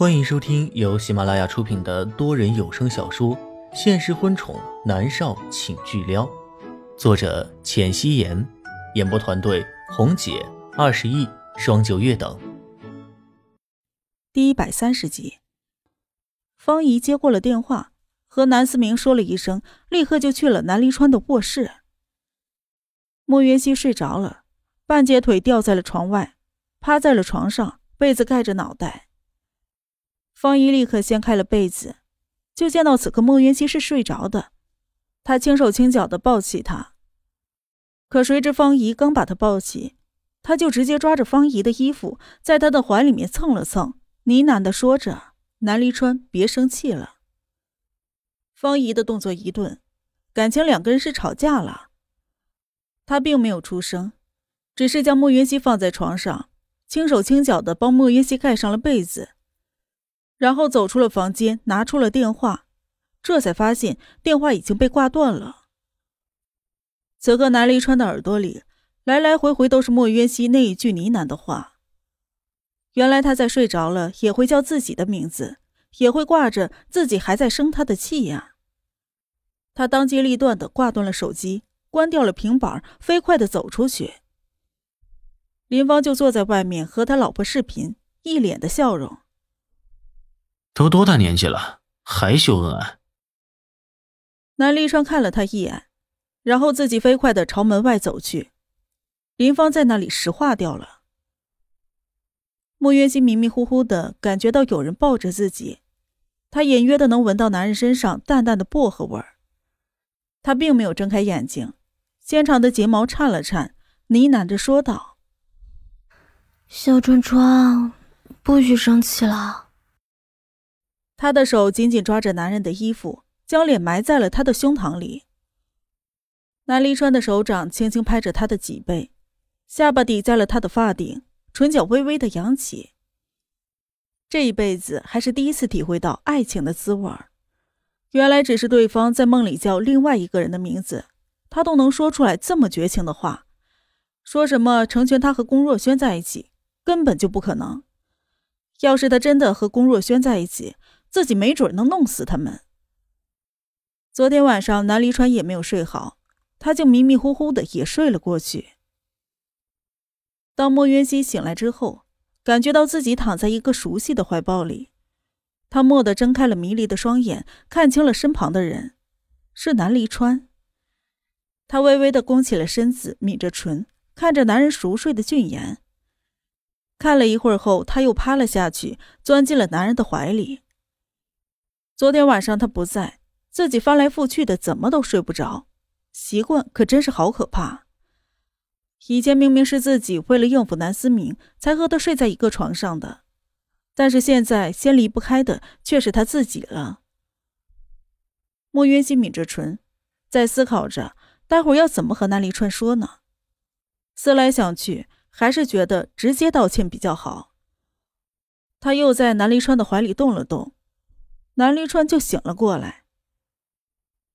欢迎收听由喜马拉雅出品的多人有声小说《现实婚宠男少请巨撩》，作者：浅汐颜，演播团队：红姐、二十亿、双九月等。第一百三十集，方怡接过了电话，和南思明说了一声，立刻就去了南离川的卧室。莫云熙睡着了，半截腿吊在了床外，趴在了床上，被子盖着脑袋。方怡立刻掀开了被子，就见到此刻莫云熙是睡着的。他轻手轻脚的抱起他，可谁知方怡刚把他抱起，他就直接抓着方怡的衣服，在他的怀里面蹭了蹭，呢喃的说着：“南离川，别生气了。”方怡的动作一顿，感情两个人是吵架了。他并没有出声，只是将莫云熙放在床上，轻手轻脚的帮莫云熙盖上了被子。然后走出了房间，拿出了电话，这才发现电话已经被挂断了。此刻，南离川的耳朵里来来回回都是莫渊熙那一句呢喃的话。原来他在睡着了也会叫自己的名字，也会挂着自己还在生他的气呀。他当机立断的挂断了手机，关掉了平板，飞快的走出去。林芳就坐在外面和他老婆视频，一脸的笑容。都多大年纪了，还秀恩爱？南立川看了他一眼，然后自己飞快的朝门外走去。林芳在那里石化掉了。莫渊熙迷迷糊糊的感觉到有人抱着自己，他隐约的能闻到男人身上淡淡的薄荷味儿。他并没有睁开眼睛，纤长的睫毛颤了颤，呢喃着说道：“小川川，不许生气了。”他的手紧紧抓着男人的衣服，将脸埋在了他的胸膛里。南离川的手掌轻轻拍着他的脊背，下巴抵在了他的发顶，唇角微微的扬起。这一辈子还是第一次体会到爱情的滋味原来只是对方在梦里叫另外一个人的名字，他都能说出来这么绝情的话，说什么成全他和龚若轩在一起，根本就不可能。要是他真的和龚若轩在一起，自己没准能弄死他们。昨天晚上南离川也没有睡好，他就迷迷糊糊的也睡了过去。当莫渊熙醒来之后，感觉到自己躺在一个熟悉的怀抱里，他蓦地睁开了迷离的双眼，看清了身旁的人，是南离川。他微微的弓起了身子，抿着唇，看着男人熟睡的俊颜。看了一会儿后，他又趴了下去，钻进了男人的怀里。昨天晚上他不在，自己翻来覆去的，怎么都睡不着。习惯可真是好可怕。以前明明是自己为了应付南思明才和他睡在一个床上的，但是现在先离不开的却是他自己了。莫渊熙抿着唇，在思考着待会要怎么和南离川说呢。思来想去，还是觉得直接道歉比较好。他又在南离川的怀里动了动。南离川就醒了过来。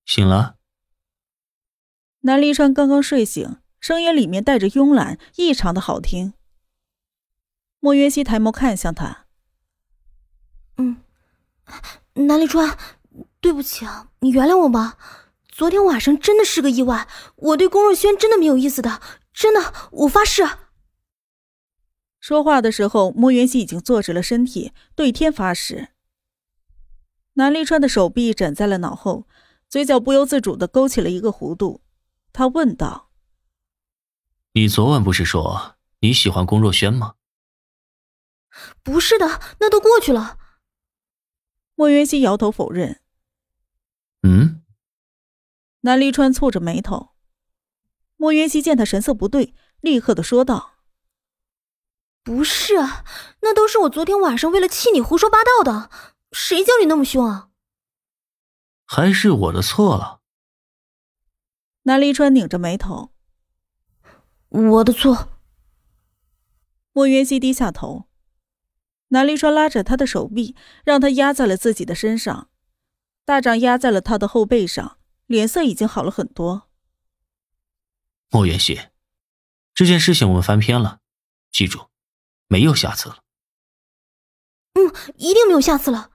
醒了。南离川刚刚睡醒，声音里面带着慵懒，异常的好听。莫云熙抬眸看向他。嗯，南离川，对不起啊，你原谅我吧。昨天晚上真的是个意外，我对龚若轩真的没有意思的，真的，我发誓。说话的时候，莫云熙已经坐直了身体，对天发誓。南立川的手臂枕在了脑后，嘴角不由自主的勾起了一个弧度。他问道：“你昨晚不是说你喜欢龚若轩吗？”“不是的，那都过去了。”莫云熙摇头否认。“嗯？”南立川蹙着眉头。莫云熙见他神色不对，立刻的说道：“不是，那都是我昨天晚上为了气你胡说八道的。”谁叫你那么凶啊？还是我的错了。南离川拧着眉头。我的错。莫云熙低下头。南离川拉着他的手臂，让他压在了自己的身上，大掌压在了他的后背上，脸色已经好了很多。莫云熙，这件事情我们翻篇了，记住，没有下次了。嗯。一定没有下次了。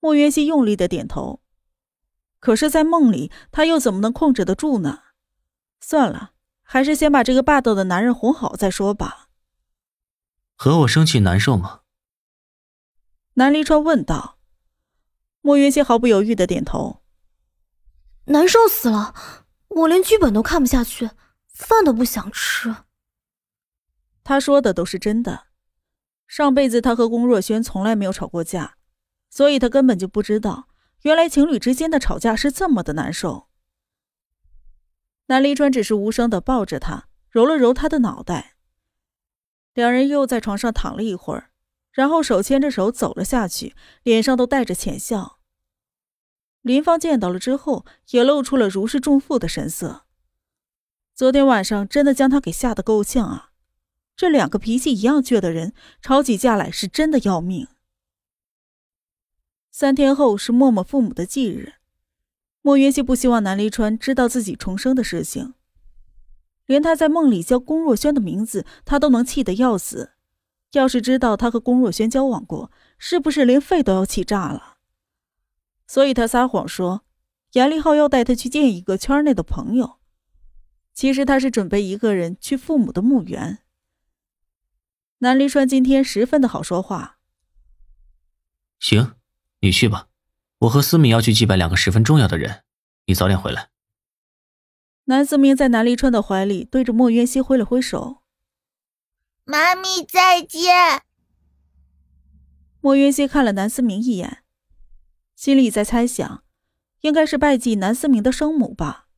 莫渊熙用力的点头，可是，在梦里，他又怎么能控制得住呢？算了，还是先把这个霸道的男人哄好再说吧。和我生气难受吗？南离川问道。莫云熙毫不犹豫的点头。难受死了，我连剧本都看不下去，饭都不想吃。他说的都是真的。上辈子他和龚若轩从来没有吵过架，所以他根本就不知道，原来情侣之间的吵架是这么的难受。南离川只是无声的抱着他，揉了揉他的脑袋。两人又在床上躺了一会儿，然后手牵着手走了下去，脸上都带着浅笑。林芳见到了之后，也露出了如释重负的神色。昨天晚上真的将他给吓得够呛啊！这两个脾气一样倔的人吵起架来是真的要命。三天后是默默父母的忌日，莫云熙不希望南离川知道自己重生的事情，连他在梦里叫龚若轩的名字，他都能气得要死。要是知道他和龚若轩交往过，是不是连肺都要气炸了？所以他撒谎说，严立浩要带他去见一个圈内的朋友，其实他是准备一个人去父母的墓园。南离川今天十分的好说话。行，你去吧，我和思敏要去祭拜两个十分重要的人，你早点回来。南思明在南立川的怀里，对着莫渊熙挥了挥手：“妈咪再见。”莫渊熙看了南思明一眼，心里在猜想，应该是拜祭南思明的生母吧。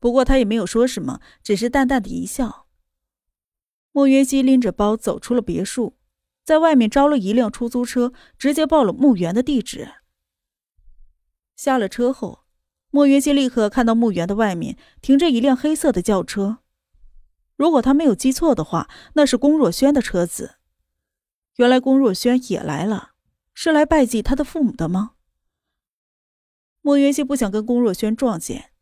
不过他也没有说什么，只是淡淡的一笑。莫云熙拎着包走出了别墅，在外面招了一辆出租车，直接报了墓园的地址。下了车后，莫云熙立刻看到墓园的外面停着一辆黑色的轿车。如果他没有记错的话，那是龚若轩的车子。原来龚若轩也来了，是来拜祭他的父母的吗？莫云熙不想跟龚若轩撞见，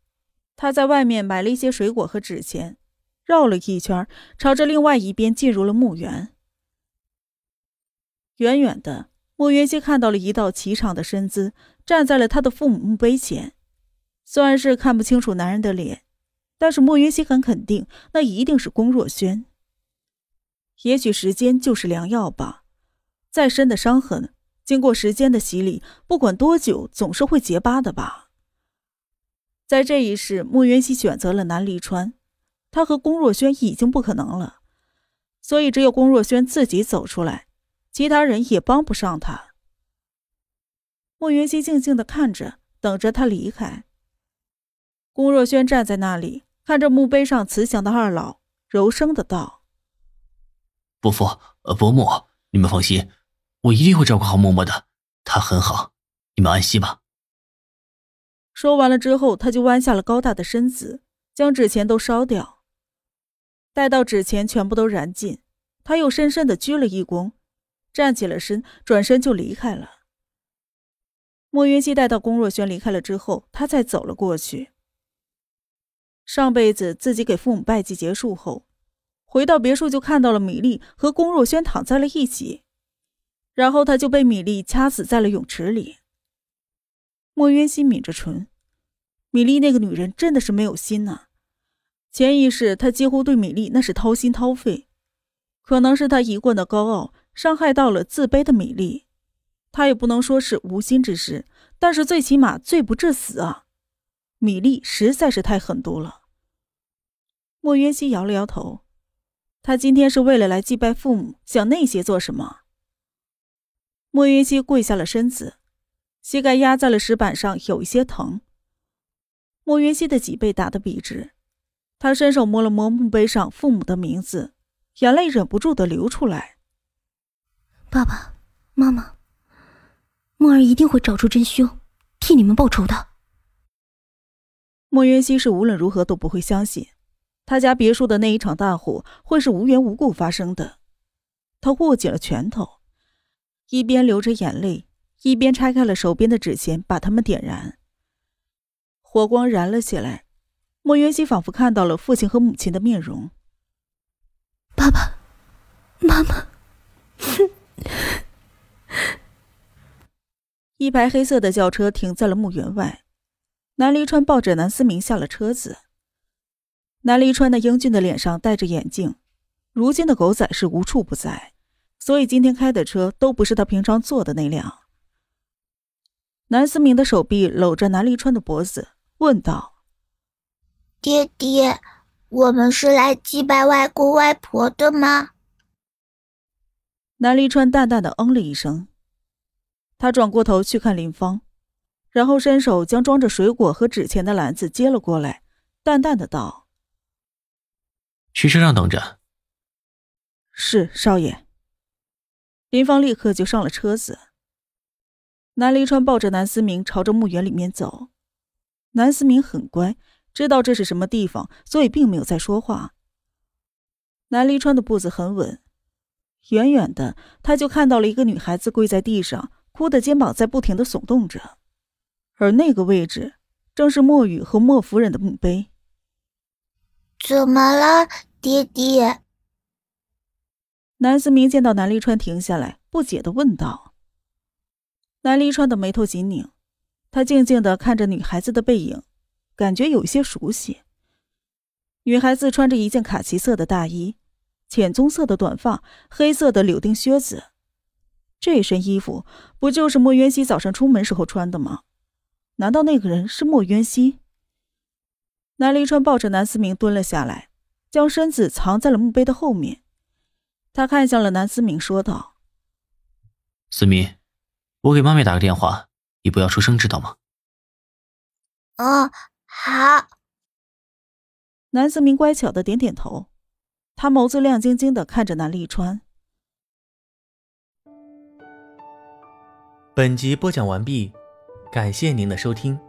他在外面买了一些水果和纸钱。绕了一圈，朝着另外一边进入了墓园。远远的，莫云熙看到了一道颀长的身姿站在了他的父母墓碑前。虽然是看不清楚男人的脸，但是莫云熙很肯定，那一定是龚若轩。也许时间就是良药吧。再深的伤痕，经过时间的洗礼，不管多久，总是会结疤的吧。在这一世，莫云熙选择了南离川。他和龚若轩已经不可能了，所以只有龚若轩自己走出来，其他人也帮不上他。莫云熙静静的看着，等着他离开。龚若轩站在那里，看着墓碑上慈祥的二老，柔声的道：“伯父，呃，伯母，你们放心，我一定会照顾好默默的，他很好，你们安息吧。”说完了之后，他就弯下了高大的身子，将纸钱都烧掉。待到纸钱全部都燃尽，他又深深的鞠了一躬，站起了身，转身就离开了。莫云熙待到龚若轩离开了之后，他再走了过去。上辈子自己给父母拜祭结束后，回到别墅就看到了米粒和龚若轩躺在了一起，然后他就被米粒掐死在了泳池里。莫云熙抿着唇，米粒那个女人真的是没有心呐。前一世，他几乎对米粒那是掏心掏肺，可能是他一贯的高傲伤害到了自卑的米粒，他也不能说是无心之失，但是最起码罪不至死啊！米粒实在是太狠毒了。莫渊熙摇了摇头，他今天是为了来祭拜父母，想那些做什么？莫渊熙跪下了身子，膝盖压在了石板上，有一些疼。莫渊熙的脊背打得笔直。他伸手摸了摸墓碑上父母的名字，眼泪忍不住的流出来。爸爸妈妈，梦儿一定会找出真凶，替你们报仇的。莫渊熙是无论如何都不会相信，他家别墅的那一场大火会是无缘无故发生的。他握紧了拳头，一边流着眼泪，一边拆开了手边的纸钱，把它们点燃。火光燃了起来。莫渊熙仿佛看到了父亲和母亲的面容。爸爸妈妈，一排黑色的轿车停在了墓园外，南离川抱着南思明下了车子。南离川那英俊的脸上戴着眼镜，如今的狗仔是无处不在，所以今天开的车都不是他平常坐的那辆。南思明的手臂搂着南离川的脖子，问道：“爹爹，我们是来祭拜外公外婆的吗？”南离川淡淡的嗯了一声。他转过头去看林芳，然后伸手将装着水果和纸钱的篮子接了过来，淡淡的道：“去车上等着。”“是少爷。”林芳立刻就上了车子。南离川抱着南思明朝着墓园里面走。南思明很乖，知道这是什么地方，所以并没有再说话。南离川的步子很稳，远远的他就看到了一个女孩子跪在地上。哭的肩膀在不停的耸动着，而那个位置正是莫雨和莫夫人的墓碑。怎么了，爹爹？南思明见到南离川停下来，不解的问道。南离川的眉头紧拧，他静静的看着女孩子的背影，感觉有些熟悉。女孩子穿着一件卡其色的大衣，浅棕色的短发，黑色的柳丁靴子。这身衣服不就是莫渊熙早上出门时候穿的吗？难道那个人是莫渊熙？南离川抱着南思明蹲了下来，将身子藏在了墓碑的后面。他看向了南思明，说道：“思明，我给妈咪打个电话，你不要出声，知道吗？”“哦，好。”南思明乖巧的点点头，他眸子亮晶晶的看着南立川。本集播讲完毕，感谢您的收听。